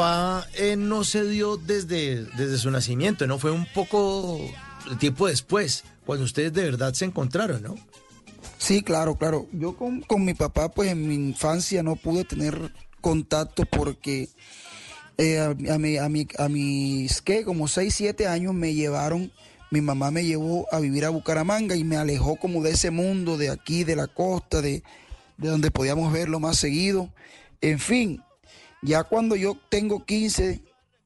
papá eh, no se dio desde, desde su nacimiento, ¿no? Fue un poco tiempo después, cuando ustedes de verdad se encontraron, ¿no? Sí, claro, claro. Yo con, con mi papá, pues en mi infancia no pude tener contacto porque eh, a, a, mi, a, mi, a mis, ¿qué? Como 6, 7 años me llevaron, mi mamá me llevó a vivir a Bucaramanga y me alejó como de ese mundo, de aquí, de la costa, de, de donde podíamos verlo más seguido. En fin, ya cuando yo tengo 15,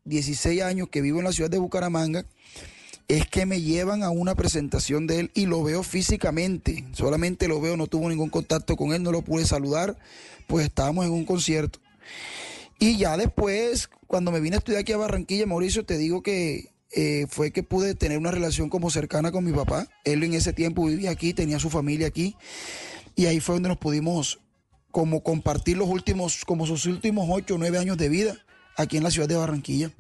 16 años que vivo en la ciudad de Bucaramanga, es que me llevan a una presentación de él y lo veo físicamente, solamente lo veo, no tuvo ningún contacto con él, no lo pude saludar, pues estábamos en un concierto. Y ya después, cuando me vine a estudiar aquí a Barranquilla, Mauricio, te digo que eh, fue que pude tener una relación como cercana con mi papá. Él en ese tiempo vivía aquí, tenía su familia aquí. Y ahí fue donde nos pudimos como compartir los últimos, como sus últimos ocho o nueve años de vida aquí en la ciudad de Barranquilla.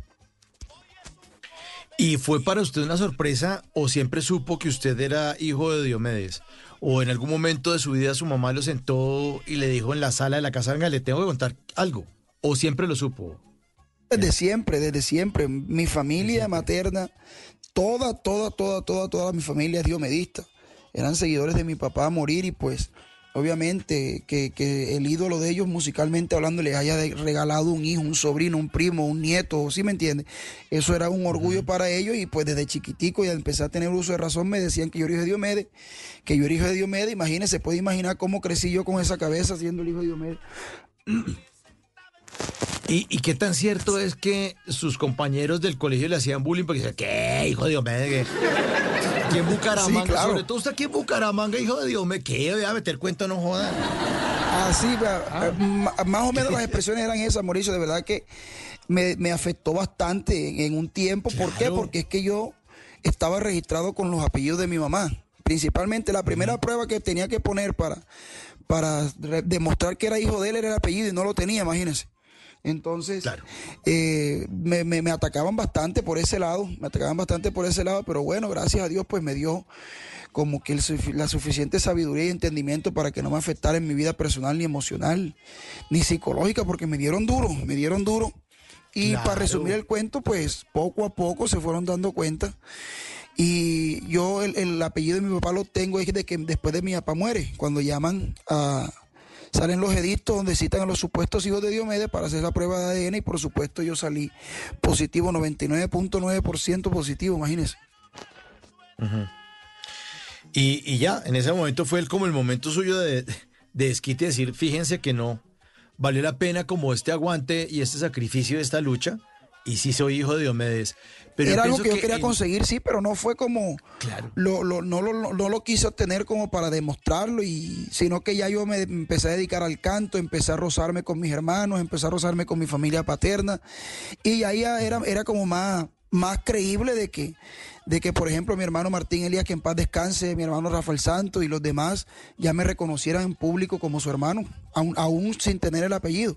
¿Y fue para usted una sorpresa o siempre supo que usted era hijo de Diomedes? ¿O en algún momento de su vida su mamá lo sentó y le dijo en la sala de la casa, venga, le tengo que contar algo? ¿O siempre lo supo? Desde siempre, desde siempre. Mi familia materna, toda, toda, toda, toda, toda mi familia es diomedista. Eran seguidores de mi papá a morir y pues obviamente que, que, el ídolo de ellos musicalmente hablando les haya regalado un hijo, un sobrino, un primo, un nieto, ¿sí me entiendes? Eso era un orgullo uh -huh. para ellos y pues desde chiquitico y al empezar a tener uso de razón me decían que yo era hijo de Diomedes, que yo era hijo de Diomedes, imagínense, puede imaginar cómo crecí yo con esa cabeza siendo el hijo de Diomedes. ¿Y, ¿Y, qué tan cierto es que sus compañeros del colegio le hacían bullying porque decían, ¿qué, hijo de Diomedes? Aquí en Bucaramanga, sí, claro. sobre todo usted aquí en Bucaramanga, hijo de Dios, me ¿qué? Voy a meter cuento, no joda. Así, ah. más o menos las expresiones eran esas, Mauricio, de verdad que me, me afectó bastante en, un tiempo. Claro. ¿Por qué? Porque es que yo estaba registrado con los apellidos de mi mamá. Principalmente la primera prueba que tenía que poner para, para demostrar que era hijo de él era el apellido y no lo tenía, imagínense. Entonces, claro. eh, me, me, me, atacaban bastante por ese lado, me atacaban bastante por ese lado, pero bueno, gracias a Dios, pues me dio como que el, la suficiente sabiduría y entendimiento para que no me afectara en mi vida personal, ni emocional, ni psicológica, porque me dieron duro, me dieron duro. Y claro. para resumir el cuento, pues poco a poco se fueron dando cuenta. Y yo el, el apellido de mi papá lo tengo es de que después de mi papá muere, cuando llaman a salen los edictos donde citan a los supuestos hijos de Diomedes para hacer la prueba de ADN y por supuesto yo salí positivo, 99.9% positivo, imagínense. Y, y, ya, en ese momento fue el, como el momento suyo de, de desquite, decir, fíjense que no valió la pena como este aguante y este sacrificio de esta lucha, y sí soy hijo de Diomedes. Pero Era algo que yo quería en... conseguir, sí, pero no fue como. Claro. Lo, lo, no, lo, no lo quise obtener como para demostrarlo, y, sino que ya yo me empecé a dedicar al canto, empecé a rozarme con mis hermanos, empecé a rozarme con mi familia paterna, y ahí era, era como más, más creíble de que, de que, por ejemplo, mi hermano Martín Elías, que en paz descanse, mi hermano Rafael Santos y los demás ya me reconocieran en público como su hermano, aún, aún sin tener el apellido.